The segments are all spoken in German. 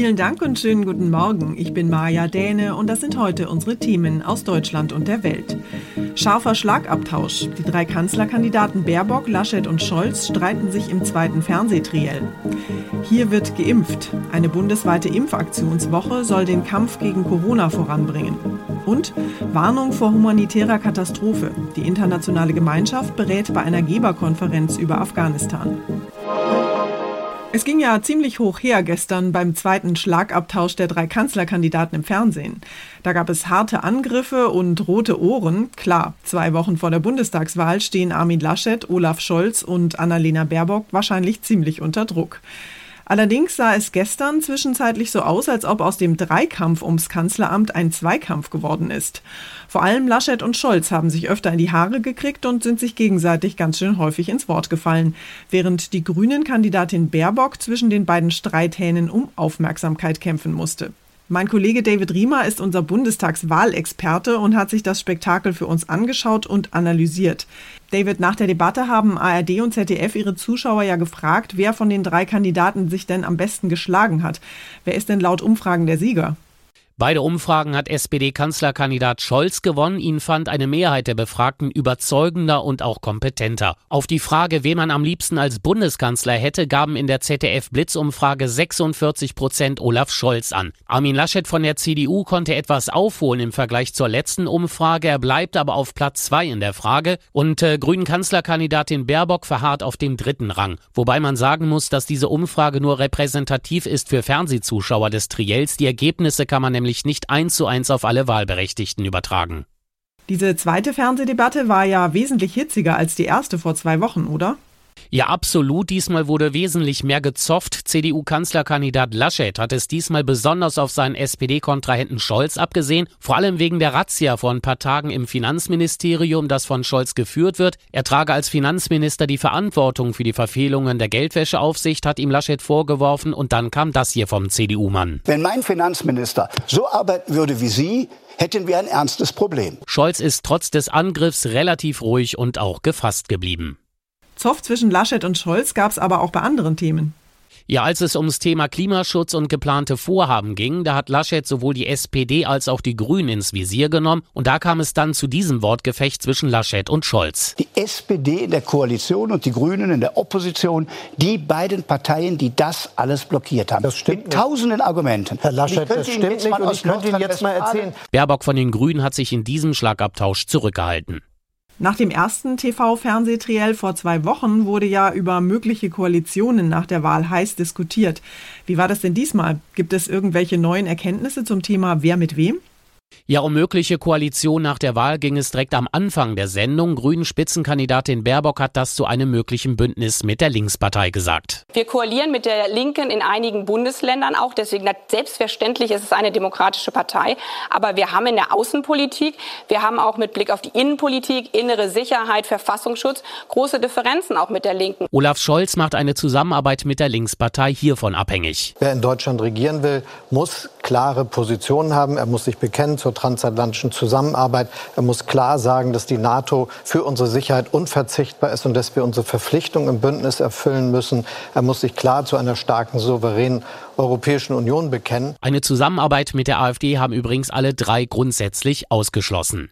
Vielen Dank und schönen guten Morgen. Ich bin Maja Däne und das sind heute unsere Themen aus Deutschland und der Welt. Scharfer Schlagabtausch. Die drei Kanzlerkandidaten Baerbock, Laschet und Scholz streiten sich im zweiten Fernsehtriell. Hier wird geimpft. Eine bundesweite Impfaktionswoche soll den Kampf gegen Corona voranbringen. Und Warnung vor humanitärer Katastrophe. Die internationale Gemeinschaft berät bei einer Geberkonferenz über Afghanistan. Es ging ja ziemlich hoch her gestern beim zweiten Schlagabtausch der drei Kanzlerkandidaten im Fernsehen. Da gab es harte Angriffe und rote Ohren. Klar, zwei Wochen vor der Bundestagswahl stehen Armin Laschet, Olaf Scholz und Annalena Baerbock wahrscheinlich ziemlich unter Druck. Allerdings sah es gestern zwischenzeitlich so aus, als ob aus dem Dreikampf ums Kanzleramt ein Zweikampf geworden ist. Vor allem Laschet und Scholz haben sich öfter in die Haare gekriegt und sind sich gegenseitig ganz schön häufig ins Wort gefallen, während die Grünen-Kandidatin Baerbock zwischen den beiden Streithähnen um Aufmerksamkeit kämpfen musste. Mein Kollege David Riemer ist unser Bundestagswahlexperte und hat sich das Spektakel für uns angeschaut und analysiert. David, nach der Debatte haben ARD und ZDF ihre Zuschauer ja gefragt, wer von den drei Kandidaten sich denn am besten geschlagen hat. Wer ist denn laut Umfragen der Sieger? Beide Umfragen hat SPD-Kanzlerkandidat Scholz gewonnen. Ihn fand eine Mehrheit der Befragten überzeugender und auch kompetenter. Auf die Frage, wen man am liebsten als Bundeskanzler hätte, gaben in der ZDF-Blitzumfrage 46 Prozent Olaf Scholz an. Armin Laschet von der CDU konnte etwas aufholen im Vergleich zur letzten Umfrage. Er bleibt aber auf Platz zwei in der Frage. Und äh, Grünen Kanzlerkandidatin Baerbock verharrt auf dem dritten Rang. Wobei man sagen muss, dass diese Umfrage nur repräsentativ ist für Fernsehzuschauer des Triels. Die Ergebnisse kann man nämlich nämlich nicht eins zu eins auf alle Wahlberechtigten übertragen. Diese zweite Fernsehdebatte war ja wesentlich hitziger als die erste vor zwei Wochen, oder? Ja, absolut. Diesmal wurde wesentlich mehr gezofft. CDU-Kanzlerkandidat Laschet hat es diesmal besonders auf seinen SPD-Kontrahenten Scholz abgesehen, vor allem wegen der Razzia vor ein paar Tagen im Finanzministerium, das von Scholz geführt wird. Er trage als Finanzminister die Verantwortung für die Verfehlungen der Geldwäscheaufsicht, hat ihm Laschet vorgeworfen und dann kam das hier vom CDU-Mann. Wenn mein Finanzminister so arbeiten würde wie Sie, hätten wir ein ernstes Problem. Scholz ist trotz des Angriffs relativ ruhig und auch gefasst geblieben. Zoff zwischen Laschet und Scholz gab es aber auch bei anderen Themen. Ja, als es ums Thema Klimaschutz und geplante Vorhaben ging, da hat Laschet sowohl die SPD als auch die Grünen ins Visier genommen und da kam es dann zu diesem Wortgefecht zwischen Laschet und Scholz. Die SPD in der Koalition und die Grünen in der Opposition, die beiden Parteien, die das alles blockiert haben. Das stimmt. Mit tausenden Argumenten. Herr Laschet, das stimmt nicht und ich könnte Ihnen jetzt mal erzählen. Baerbock von den Grünen hat sich in diesem Schlagabtausch zurückgehalten. Nach dem ersten TV-Fernsehtriell vor zwei Wochen wurde ja über mögliche Koalitionen nach der Wahl heiß diskutiert. Wie war das denn diesmal? Gibt es irgendwelche neuen Erkenntnisse zum Thema Wer mit wem? Ja, um mögliche Koalition nach der Wahl ging es direkt am Anfang der Sendung. Grünen Spitzenkandidatin Baerbock hat das zu einem möglichen Bündnis mit der Linkspartei gesagt. Wir koalieren mit der Linken in einigen Bundesländern auch. Deswegen selbstverständlich ist es eine demokratische Partei. Aber wir haben in der Außenpolitik, wir haben auch mit Blick auf die Innenpolitik, innere Sicherheit, Verfassungsschutz große Differenzen auch mit der Linken. Olaf Scholz macht eine Zusammenarbeit mit der Linkspartei hiervon abhängig. Wer in Deutschland regieren will, muss klare Positionen haben. Er muss sich bekennen zur transatlantischen Zusammenarbeit. Er muss klar sagen, dass die NATO für unsere Sicherheit unverzichtbar ist und dass wir unsere Verpflichtung im Bündnis erfüllen müssen. Er muss sich klar zu einer starken, souveränen Europäischen Union bekennen. Eine Zusammenarbeit mit der AfD haben übrigens alle drei grundsätzlich ausgeschlossen.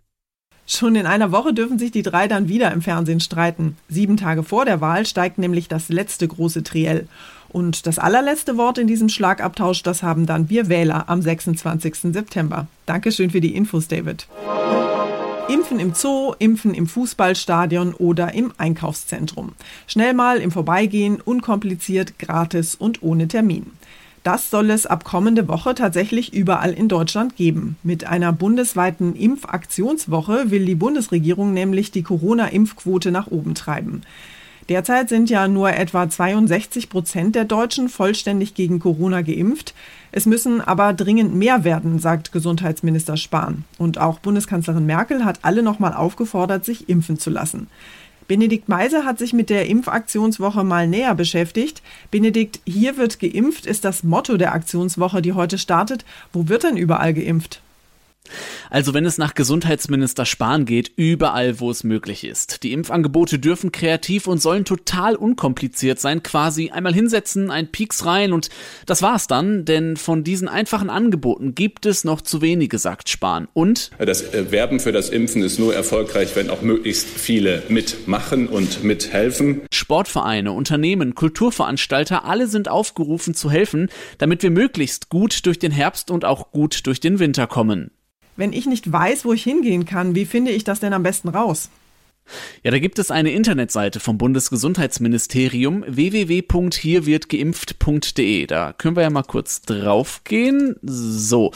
Schon in einer Woche dürfen sich die drei dann wieder im Fernsehen streiten. Sieben Tage vor der Wahl steigt nämlich das letzte große Triell. Und das allerletzte Wort in diesem Schlagabtausch, das haben dann wir Wähler am 26. September. Dankeschön für die Infos, David. Impfen im Zoo, Impfen im Fußballstadion oder im Einkaufszentrum. Schnell mal im Vorbeigehen, unkompliziert, gratis und ohne Termin. Das soll es ab kommende Woche tatsächlich überall in Deutschland geben. Mit einer bundesweiten Impfaktionswoche will die Bundesregierung nämlich die Corona-Impfquote nach oben treiben. Derzeit sind ja nur etwa 62 Prozent der Deutschen vollständig gegen Corona geimpft. Es müssen aber dringend mehr werden, sagt Gesundheitsminister Spahn. Und auch Bundeskanzlerin Merkel hat alle nochmal aufgefordert, sich impfen zu lassen. Benedikt Meise hat sich mit der Impfaktionswoche mal näher beschäftigt. Benedikt, hier wird geimpft, ist das Motto der Aktionswoche, die heute startet. Wo wird denn überall geimpft? Also wenn es nach Gesundheitsminister Spahn geht, überall, wo es möglich ist. Die Impfangebote dürfen kreativ und sollen total unkompliziert sein, quasi einmal hinsetzen, ein Pieks rein und das war's dann, denn von diesen einfachen Angeboten gibt es noch zu wenige, sagt Spahn. Und das äh, Werben für das Impfen ist nur erfolgreich, wenn auch möglichst viele mitmachen und mithelfen. Sportvereine, Unternehmen, Kulturveranstalter, alle sind aufgerufen zu helfen, damit wir möglichst gut durch den Herbst und auch gut durch den Winter kommen. Wenn ich nicht weiß, wo ich hingehen kann, wie finde ich das denn am besten raus? Ja, da gibt es eine Internetseite vom Bundesgesundheitsministerium www.hierwirdgeimpft.de. Da können wir ja mal kurz draufgehen. So,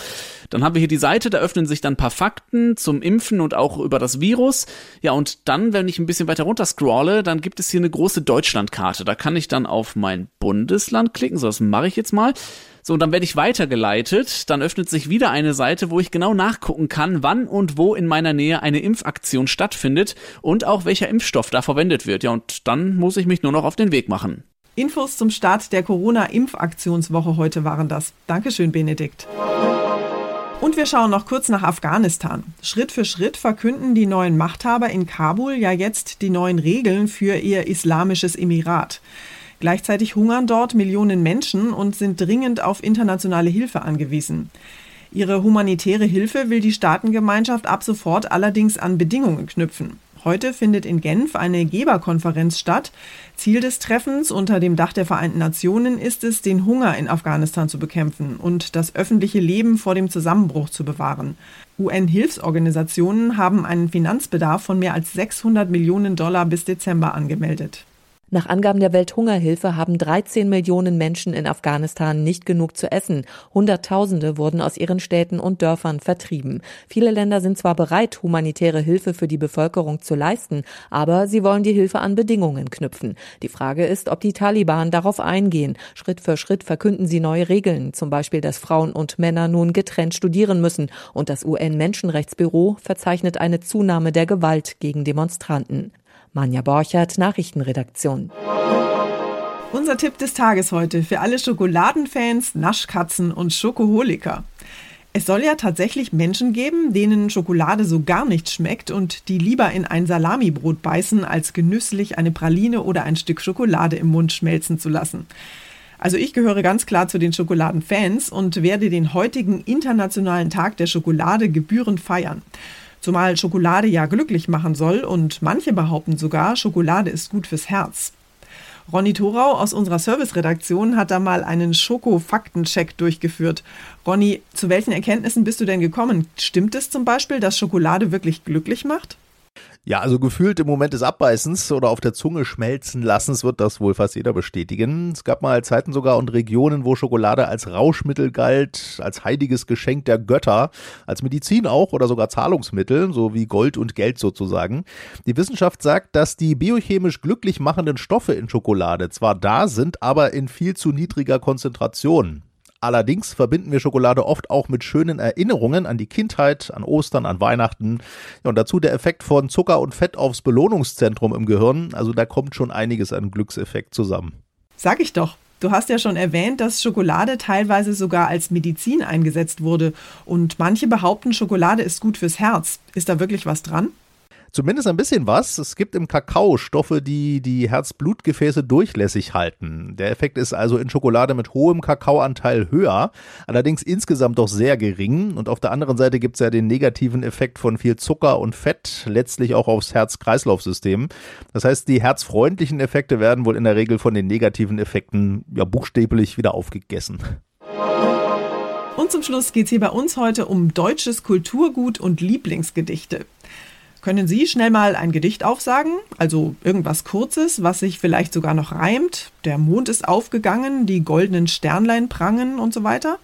dann haben wir hier die Seite, da öffnen sich dann ein paar Fakten zum Impfen und auch über das Virus. Ja, und dann, wenn ich ein bisschen weiter runter scrolle, dann gibt es hier eine große Deutschlandkarte. Da kann ich dann auf mein Bundesland klicken. So, das mache ich jetzt mal. So, dann werde ich weitergeleitet. Dann öffnet sich wieder eine Seite, wo ich genau nachgucken kann, wann und wo in meiner Nähe eine Impfaktion stattfindet und auch welcher Impfstoff da verwendet wird. Ja, und dann muss ich mich nur noch auf den Weg machen. Infos zum Start der Corona-Impfaktionswoche heute waren das. Dankeschön, Benedikt. Und wir schauen noch kurz nach Afghanistan. Schritt für Schritt verkünden die neuen Machthaber in Kabul ja jetzt die neuen Regeln für ihr islamisches Emirat. Gleichzeitig hungern dort Millionen Menschen und sind dringend auf internationale Hilfe angewiesen. Ihre humanitäre Hilfe will die Staatengemeinschaft ab sofort allerdings an Bedingungen knüpfen. Heute findet in Genf eine Geberkonferenz statt. Ziel des Treffens unter dem Dach der Vereinten Nationen ist es, den Hunger in Afghanistan zu bekämpfen und das öffentliche Leben vor dem Zusammenbruch zu bewahren. UN-Hilfsorganisationen haben einen Finanzbedarf von mehr als 600 Millionen Dollar bis Dezember angemeldet. Nach Angaben der Welthungerhilfe haben 13 Millionen Menschen in Afghanistan nicht genug zu essen. Hunderttausende wurden aus ihren Städten und Dörfern vertrieben. Viele Länder sind zwar bereit, humanitäre Hilfe für die Bevölkerung zu leisten, aber sie wollen die Hilfe an Bedingungen knüpfen. Die Frage ist, ob die Taliban darauf eingehen. Schritt für Schritt verkünden sie neue Regeln, zum Beispiel, dass Frauen und Männer nun getrennt studieren müssen und das UN-Menschenrechtsbüro verzeichnet eine Zunahme der Gewalt gegen Demonstranten. Manja Borchert, Nachrichtenredaktion. Unser Tipp des Tages heute für alle Schokoladenfans, Naschkatzen und Schokoholiker. Es soll ja tatsächlich Menschen geben, denen Schokolade so gar nicht schmeckt und die lieber in ein Salamibrot beißen, als genüsslich eine Praline oder ein Stück Schokolade im Mund schmelzen zu lassen. Also ich gehöre ganz klar zu den Schokoladenfans und werde den heutigen Internationalen Tag der Schokolade gebührend feiern. Zumal Schokolade ja glücklich machen soll und manche behaupten sogar, Schokolade ist gut fürs Herz. Ronny Thorau aus unserer Serviceredaktion hat da mal einen Schoko-Faktencheck durchgeführt. Ronny, zu welchen Erkenntnissen bist du denn gekommen? Stimmt es zum Beispiel, dass Schokolade wirklich glücklich macht? Ja, also gefühlt im Moment des Abbeißens oder auf der Zunge schmelzen lassens wird das wohl fast jeder bestätigen. Es gab mal Zeiten sogar und Regionen, wo Schokolade als Rauschmittel galt, als heiliges Geschenk der Götter, als Medizin auch oder sogar Zahlungsmittel, so wie Gold und Geld sozusagen. Die Wissenschaft sagt, dass die biochemisch glücklich machenden Stoffe in Schokolade zwar da sind, aber in viel zu niedriger Konzentration. Allerdings verbinden wir Schokolade oft auch mit schönen Erinnerungen an die Kindheit, an Ostern, an Weihnachten. Ja, und dazu der Effekt von Zucker und Fett aufs Belohnungszentrum im Gehirn. Also da kommt schon einiges an Glückseffekt zusammen. Sag ich doch. Du hast ja schon erwähnt, dass Schokolade teilweise sogar als Medizin eingesetzt wurde. Und manche behaupten, Schokolade ist gut fürs Herz. Ist da wirklich was dran? Zumindest ein bisschen was. Es gibt im Kakao Stoffe, die die Herz-Blutgefäße durchlässig halten. Der Effekt ist also in Schokolade mit hohem Kakaoanteil höher, allerdings insgesamt doch sehr gering. Und auf der anderen Seite gibt es ja den negativen Effekt von viel Zucker und Fett, letztlich auch aufs Herz-Kreislauf-System. Das heißt, die herzfreundlichen Effekte werden wohl in der Regel von den negativen Effekten ja buchstäblich wieder aufgegessen. Und zum Schluss geht es hier bei uns heute um deutsches Kulturgut und Lieblingsgedichte. Können Sie schnell mal ein Gedicht aufsagen? Also irgendwas Kurzes, was sich vielleicht sogar noch reimt? Der Mond ist aufgegangen, die goldenen Sternlein prangen und so weiter?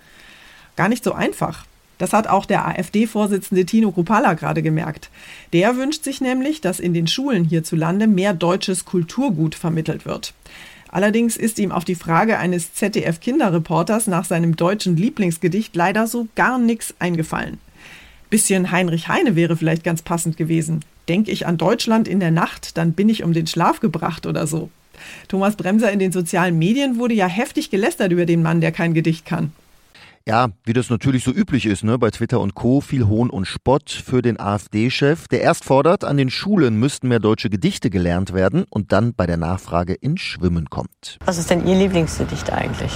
Gar nicht so einfach. Das hat auch der AfD-Vorsitzende Tino Kropala gerade gemerkt. Der wünscht sich nämlich, dass in den Schulen hierzulande mehr deutsches Kulturgut vermittelt wird. Allerdings ist ihm auf die Frage eines ZDF-Kinderreporters nach seinem deutschen Lieblingsgedicht leider so gar nichts eingefallen. Bisschen Heinrich Heine wäre vielleicht ganz passend gewesen. Denke ich an Deutschland in der Nacht, dann bin ich um den Schlaf gebracht oder so. Thomas Bremser in den sozialen Medien wurde ja heftig gelästert über den Mann, der kein Gedicht kann. Ja, wie das natürlich so üblich ist, ne, bei Twitter und Co. viel Hohn und Spott für den AfD-Chef, der erst fordert, an den Schulen müssten mehr deutsche Gedichte gelernt werden und dann bei der Nachfrage ins Schwimmen kommt. Was ist denn Ihr Lieblingsgedicht eigentlich?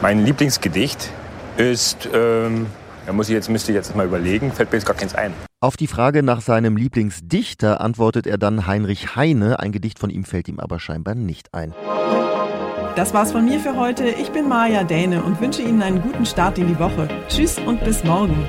Mein Lieblingsgedicht ist, ähm, da muss ich jetzt, müsste ich jetzt mal überlegen, fällt mir jetzt gar keins ein. Auf die Frage nach seinem Lieblingsdichter antwortet er dann Heinrich Heine. Ein Gedicht von ihm fällt ihm aber scheinbar nicht ein. Das war's von mir für heute. Ich bin Maja Däne und wünsche Ihnen einen guten Start in die Woche. Tschüss und bis morgen.